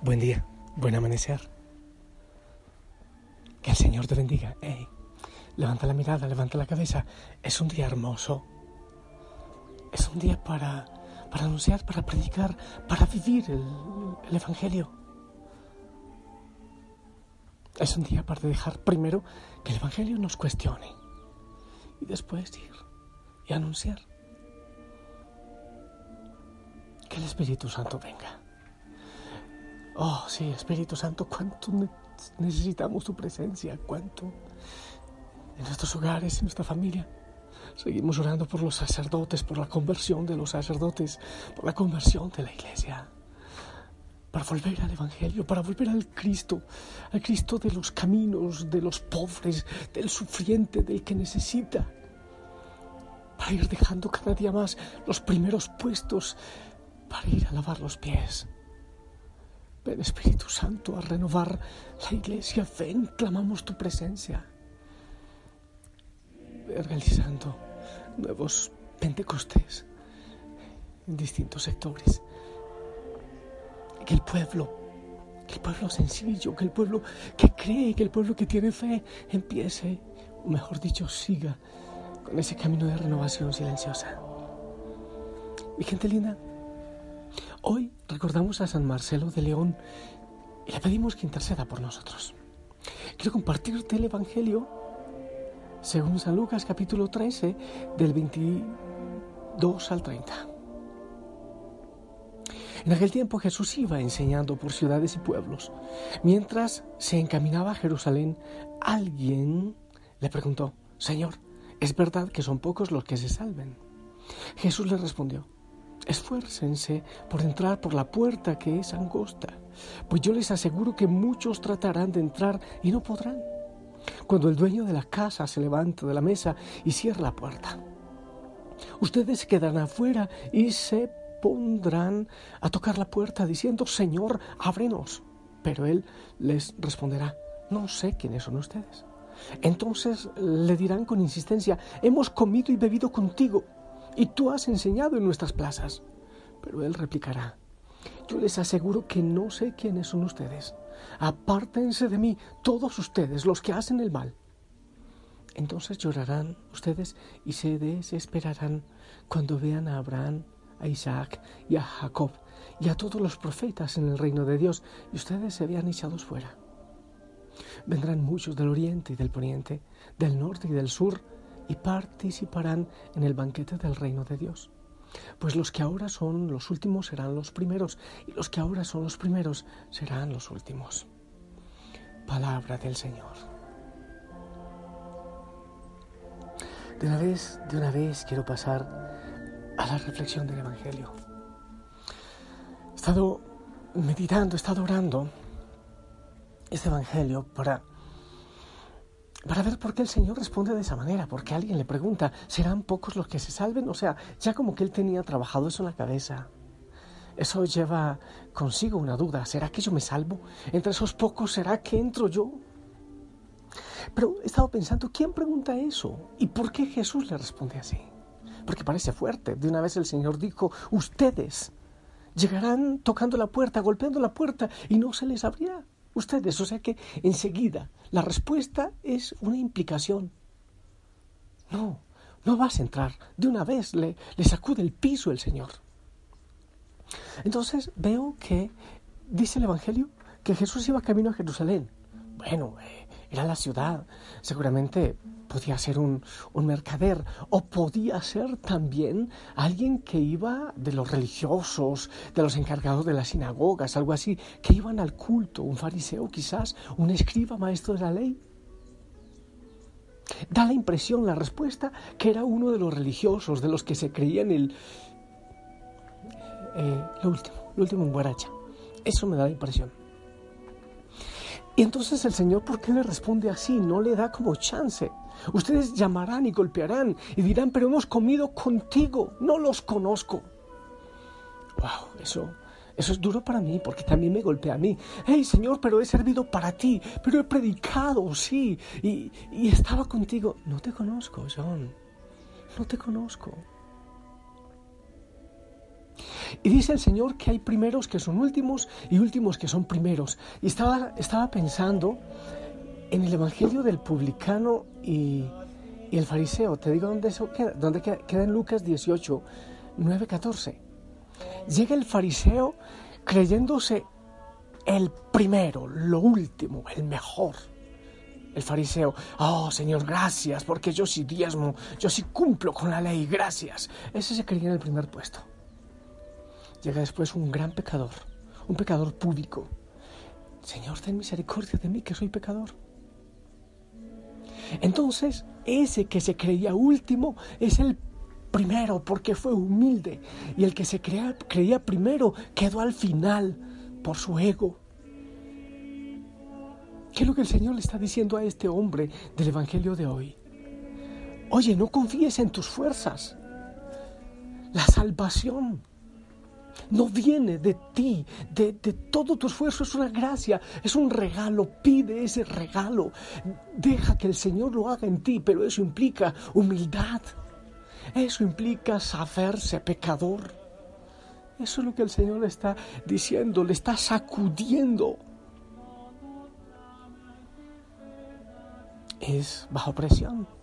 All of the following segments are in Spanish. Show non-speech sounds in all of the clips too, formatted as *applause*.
Buen día, buen amanecer. Que el Señor te bendiga. levanta la mirada, levanta la cabeza. Es un día hermoso. Es un día para, para anunciar, para predicar, para vivir el, el Evangelio. Es un día para dejar primero que el Evangelio nos cuestione y después ir y anunciar. Que el Espíritu Santo venga. Oh, sí, Espíritu Santo, cuánto necesitamos tu presencia, cuánto. En nuestros hogares, en nuestra familia. Seguimos orando por los sacerdotes, por la conversión de los sacerdotes, por la conversión de la iglesia, para volver al Evangelio, para volver al Cristo, al Cristo de los caminos, de los pobres, del sufriente, del que necesita, para ir dejando cada día más los primeros puestos, para ir a lavar los pies Ven Espíritu Santo a renovar la iglesia. Ven, clamamos tu presencia. realizando nuevos Pentecostés en distintos sectores. Que el pueblo, que el pueblo sencillo, que el pueblo que cree, que el pueblo que tiene fe empiece, o mejor dicho, siga con ese camino de renovación silenciosa. Mi gente linda, Hoy recordamos a San Marcelo de León y le pedimos que interceda por nosotros. Quiero compartirte el Evangelio según San Lucas capítulo 13 del 22 al 30. En aquel tiempo Jesús iba enseñando por ciudades y pueblos. Mientras se encaminaba a Jerusalén, alguien le preguntó, Señor, ¿es verdad que son pocos los que se salven? Jesús le respondió, Esfuércense por entrar por la puerta que es angosta, pues yo les aseguro que muchos tratarán de entrar y no podrán. Cuando el dueño de la casa se levanta de la mesa y cierra la puerta, ustedes quedarán afuera y se pondrán a tocar la puerta diciendo, Señor, ábrenos. Pero él les responderá, no sé quiénes son ustedes. Entonces le dirán con insistencia, hemos comido y bebido contigo y tú has enseñado en nuestras plazas. Pero él replicará, yo les aseguro que no sé quiénes son ustedes. Apártense de mí todos ustedes, los que hacen el mal. Entonces llorarán ustedes y se desesperarán cuando vean a Abraham, a Isaac y a Jacob y a todos los profetas en el reino de Dios y ustedes se vean echados fuera. Vendrán muchos del oriente y del poniente, del norte y del sur, y participarán en el banquete del reino de Dios. Pues los que ahora son los últimos serán los primeros, y los que ahora son los primeros serán los últimos. Palabra del Señor. De una vez, de una vez quiero pasar a la reflexión del Evangelio. He estado meditando, he estado orando este Evangelio para para ver por qué el Señor responde de esa manera, porque alguien le pregunta, ¿serán pocos los que se salven? O sea, ya como que él tenía trabajado eso en la cabeza. Eso lleva consigo una duda, ¿será que yo me salvo? Entre esos pocos, ¿será que entro yo? Pero he estado pensando, ¿quién pregunta eso? ¿Y por qué Jesús le responde así? Porque parece fuerte. De una vez el Señor dijo, ustedes llegarán tocando la puerta, golpeando la puerta, y no se les abrirá ustedes. O sea que enseguida la respuesta es una implicación. No, no vas a entrar. De una vez le, le sacude el piso el Señor. Entonces veo que dice el Evangelio que Jesús iba camino a Jerusalén. Bueno, eh, era la ciudad. Seguramente podía ser un, un, mercader o podía ser también alguien que iba de los religiosos, de los encargados de las sinagogas, algo así, que iban al culto, un fariseo quizás, un escriba maestro de la ley. Da la impresión, la respuesta, que era uno de los religiosos, de los que se creían el... Eh, lo último, lo último en Guaracha. Eso me da la impresión. Y entonces el Señor, ¿por qué le responde así? No le da como chance. Ustedes llamarán y golpearán y dirán, pero hemos comido contigo, no los conozco. Wow, eso, eso es duro para mí porque también me golpea a mí. Hey Señor, pero he servido para ti, pero he predicado, sí, y, y estaba contigo. No te conozco, John, no te conozco. Y dice el Señor que hay primeros que son últimos y últimos que son primeros. Y estaba, estaba pensando en el Evangelio del publicano y, el fariseo. Te digo dónde eso queda, dónde queda, queda en Lucas 18, 9, 14. Llega el fariseo creyéndose el primero, lo último, el mejor. El fariseo, oh Señor, gracias, porque yo sí diezmo, yo sí cumplo con la ley, gracias. Ese se creía en el primer puesto llega después un gran pecador, un pecador público. Señor, ten misericordia de mí que soy pecador. Entonces, ese que se creía último es el primero porque fue humilde y el que se creía, primero quedó al final por su ego. ¿Qué es lo que el Señor le está diciendo a este hombre del Evangelio de hoy? Oye, no confíes en tus fuerzas. La salvación no viene de ti, de, todo tu esfuerzo, es una gracia, es un regalo, pide ese regalo, deja que el Señor lo haga en ti, pero eso implica humildad, eso implica saberse pecador. Eso es lo que el Señor le está diciendo, le está sacudiendo. Es bajo presión.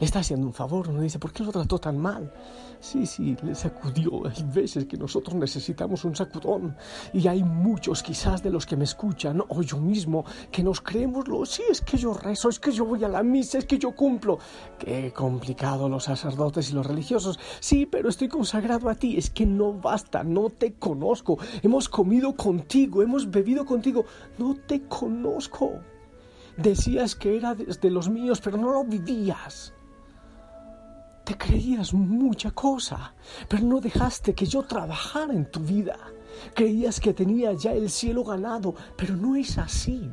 Le está haciendo un favor, uno dice, ¿por qué lo trató tan mal? Sí, sí, le sacudió. Hay veces que nosotros necesitamos un sacudón. Y hay muchos quizás de los que me escuchan, o yo mismo, que nos creemos lo, sí, es que yo rezo, es que yo voy a la misa, es que yo cumplo. Qué complicado los sacerdotes y los religiosos. Sí, pero estoy consagrado a ti. Es que no basta, no te conozco. Hemos comido contigo, hemos bebido contigo. No te conozco. Decías que era de los míos, pero no lo vivías. Te creías mucha cosa, pero no dejaste que yo trabajara en tu vida. Creías que tenía ya el cielo ganado, pero no es así.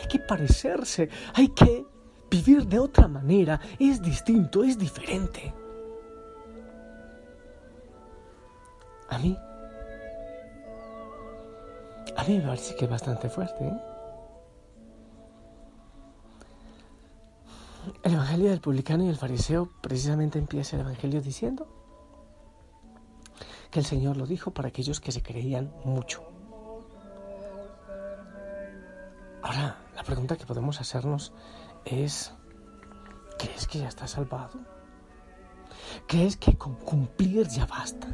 Hay que parecerse, hay que vivir de otra manera. Es distinto, es diferente. A mí, a mí me parece que es bastante fuerte. ¿eh? El Evangelio del publicano y el fariseo precisamente empieza el Evangelio diciendo que el Señor lo dijo para aquellos que se creían mucho. Ahora, la pregunta que podemos hacernos es, ¿crees que ya estás salvado? ¿Crees que con cumplir ya basta?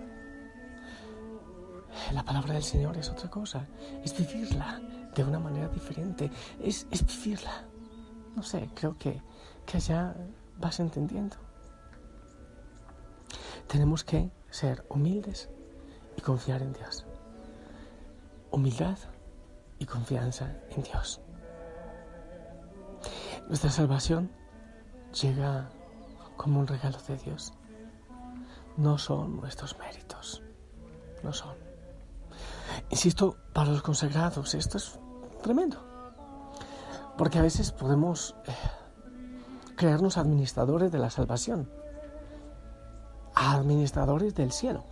La palabra del Señor es otra cosa, es vivirla de una manera diferente, es, es vivirla. No sé, creo que que ya vas entendiendo. Tenemos que ser humildes y confiar en Dios. Humildad y confianza en Dios. Nuestra salvación llega como un regalo de Dios. No son nuestros méritos. No son. Insisto, para los consagrados esto es tremendo. Porque a veces podemos... Eh, crearnos administradores de la salvación, administradores del cielo.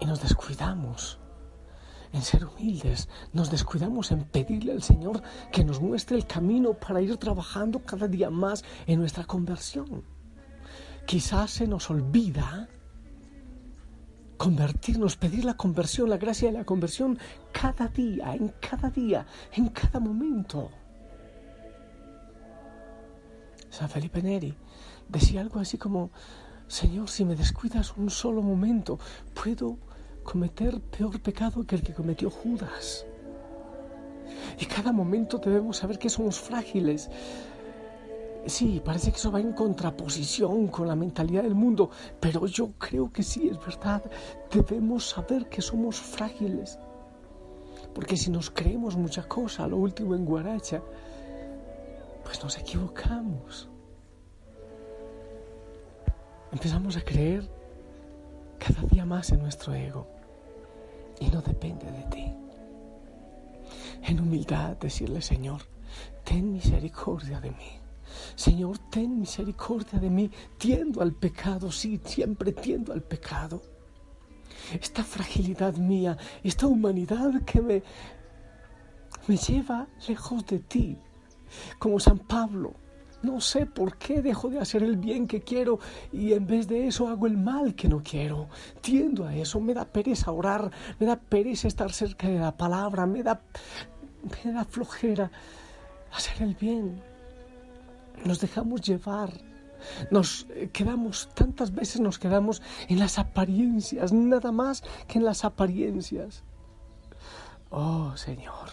Y nos descuidamos en ser humildes, nos descuidamos en pedirle al Señor que nos muestre el camino para ir trabajando cada día más en nuestra conversión. Quizás se nos olvida convertirnos, pedir la conversión, la gracia de la conversión cada día, en cada día, en cada momento. San Felipe Neri decía algo así como, Señor, si me descuidas un solo momento, puedo cometer peor pecado que el que cometió Judas. Y cada momento debemos saber que somos frágiles. Sí, parece que eso va en contraposición con la mentalidad del mundo, pero yo creo que sí, es verdad. Debemos saber que somos frágiles. Porque si nos creemos mucha cosa, lo último en Guaracha, pues nos equivocamos. Empezamos a creer cada día más en nuestro ego y no depende de ti. En humildad decirle, Señor, ten misericordia de mí. Señor, ten misericordia de mí. Tiendo al pecado, sí, siempre tiendo al pecado. Esta fragilidad mía, esta humanidad que me, me lleva lejos de ti, como San Pablo. No sé por qué dejo de hacer el bien que quiero y en vez de eso hago el mal que no quiero. Tiendo a eso, me da pereza orar, me da pereza estar cerca de la palabra, me da, me da flojera hacer el bien. Nos dejamos llevar, nos quedamos, tantas veces nos quedamos en las apariencias, nada más que en las apariencias. Oh Señor,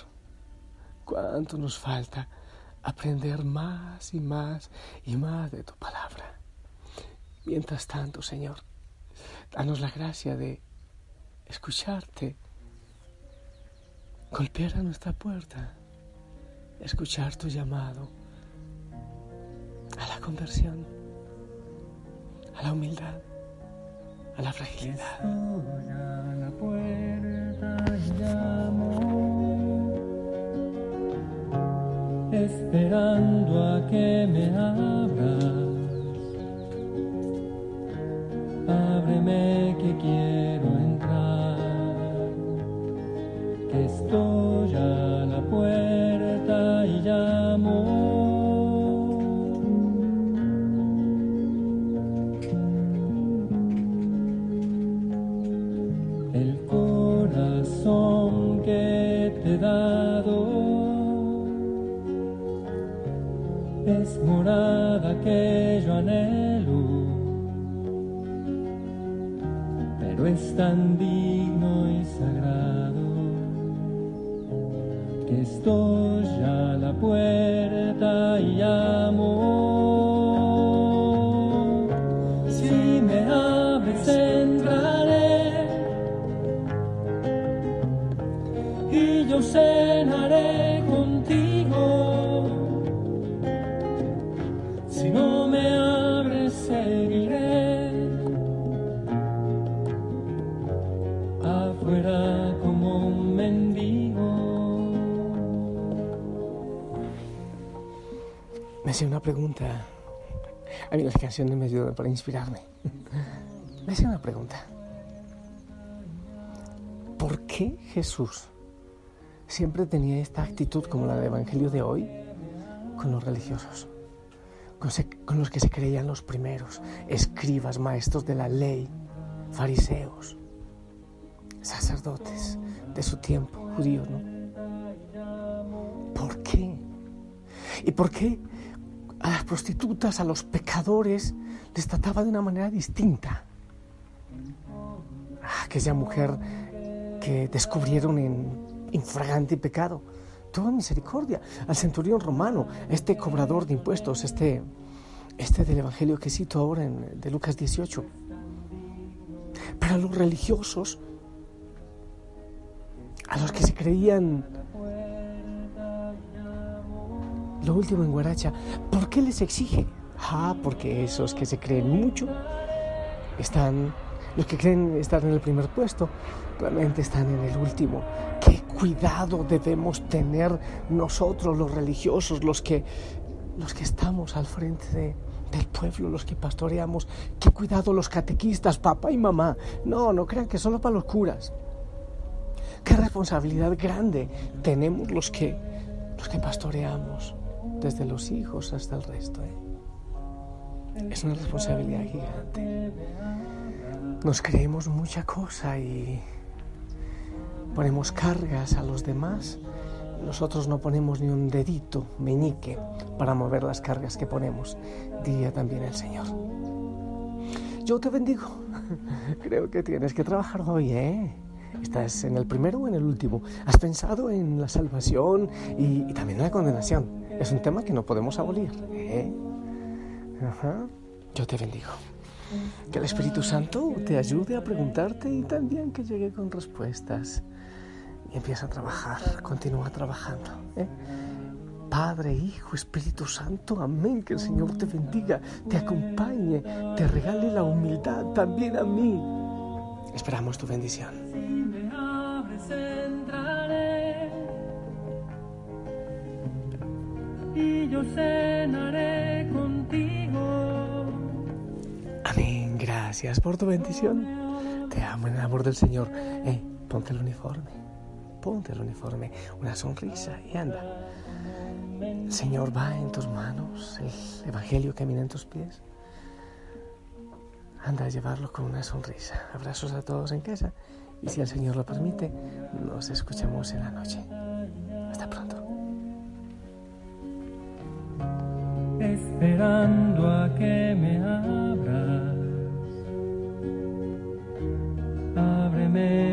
cuánto nos falta aprender más y más y más de tu palabra. Mientras tanto, Señor, danos la gracia de escucharte, golpear a nuestra puerta, escuchar tu llamado a la conversión, a la humildad, a la fragilidad. Esperando a que me abras. Ábreme que quiero entrar, que estoy pero es tan digno y sagrado que estoy a la puerta y llamo. Me hacía una pregunta. A mí las canciones me ayudan para inspirarme. Me hacía una pregunta. ¿Por qué Jesús siempre tenía esta actitud como la del Evangelio de hoy con los religiosos? con los que se creían los primeros, escribas, maestros de la ley, fariseos, sacerdotes de su tiempo, judíos, ¿no? ¿Por qué? ¿Y por qué a las prostitutas, a los pecadores, les trataba de una manera distinta? Ah, aquella mujer que descubrieron en infragante pecado toda misericordia. Al centurión romano, este cobrador de impuestos, este, este del Evangelio que cito ahora en, de Lucas 18. Para los religiosos, a los que se creían lo último en Guaracha, ¿por qué les exige? Ah, porque esos que se creen mucho están, los que creen estar en el primer puesto, realmente están en el último. ¿Qué cuidado debemos tener nosotros los religiosos, los que, los que estamos al frente de, del pueblo, los que pastoreamos? ¿Qué cuidado los catequistas, papá y mamá? No, no crean que solo para los curas. Qué responsabilidad grande tenemos los que, los que pastoreamos, desde los hijos hasta el resto. ¿eh? Es una responsabilidad gigante. Nos creemos mucha cosa y ponemos cargas a los demás, nosotros no ponemos ni un dedito meñique para mover las cargas que ponemos, diría también el Señor. Yo te bendigo. *laughs* Creo que tienes que trabajar hoy, ¿eh? ¿Estás en el primero o en el último? ¿Has pensado en la salvación y, también en la condenación? Es un tema que no podemos abolir. ¿eh? Ajá. Yo te bendigo. Que el Espíritu Santo te ayude a preguntarte y también que llegue con respuestas. Y empieza a trabajar, continúa trabajando. ¿eh? Padre, Hijo, Espíritu Santo, amén. Que el Señor te bendiga, te acompañe, te regale la humildad también a mí. Esperamos tu bendición. Yo cenaré contigo. Amén. Gracias por tu bendición. Te amo en el amor del Señor. Eh, ponte el uniforme. Ponte el uniforme. Una sonrisa y anda. Señor va en tus manos, el Evangelio camina en tus pies. Anda a llevarlo con una sonrisa. Abrazos a todos en casa y si el Señor lo permite, nos escuchamos en la noche. Hasta pronto. Esperando a que me abras, ábreme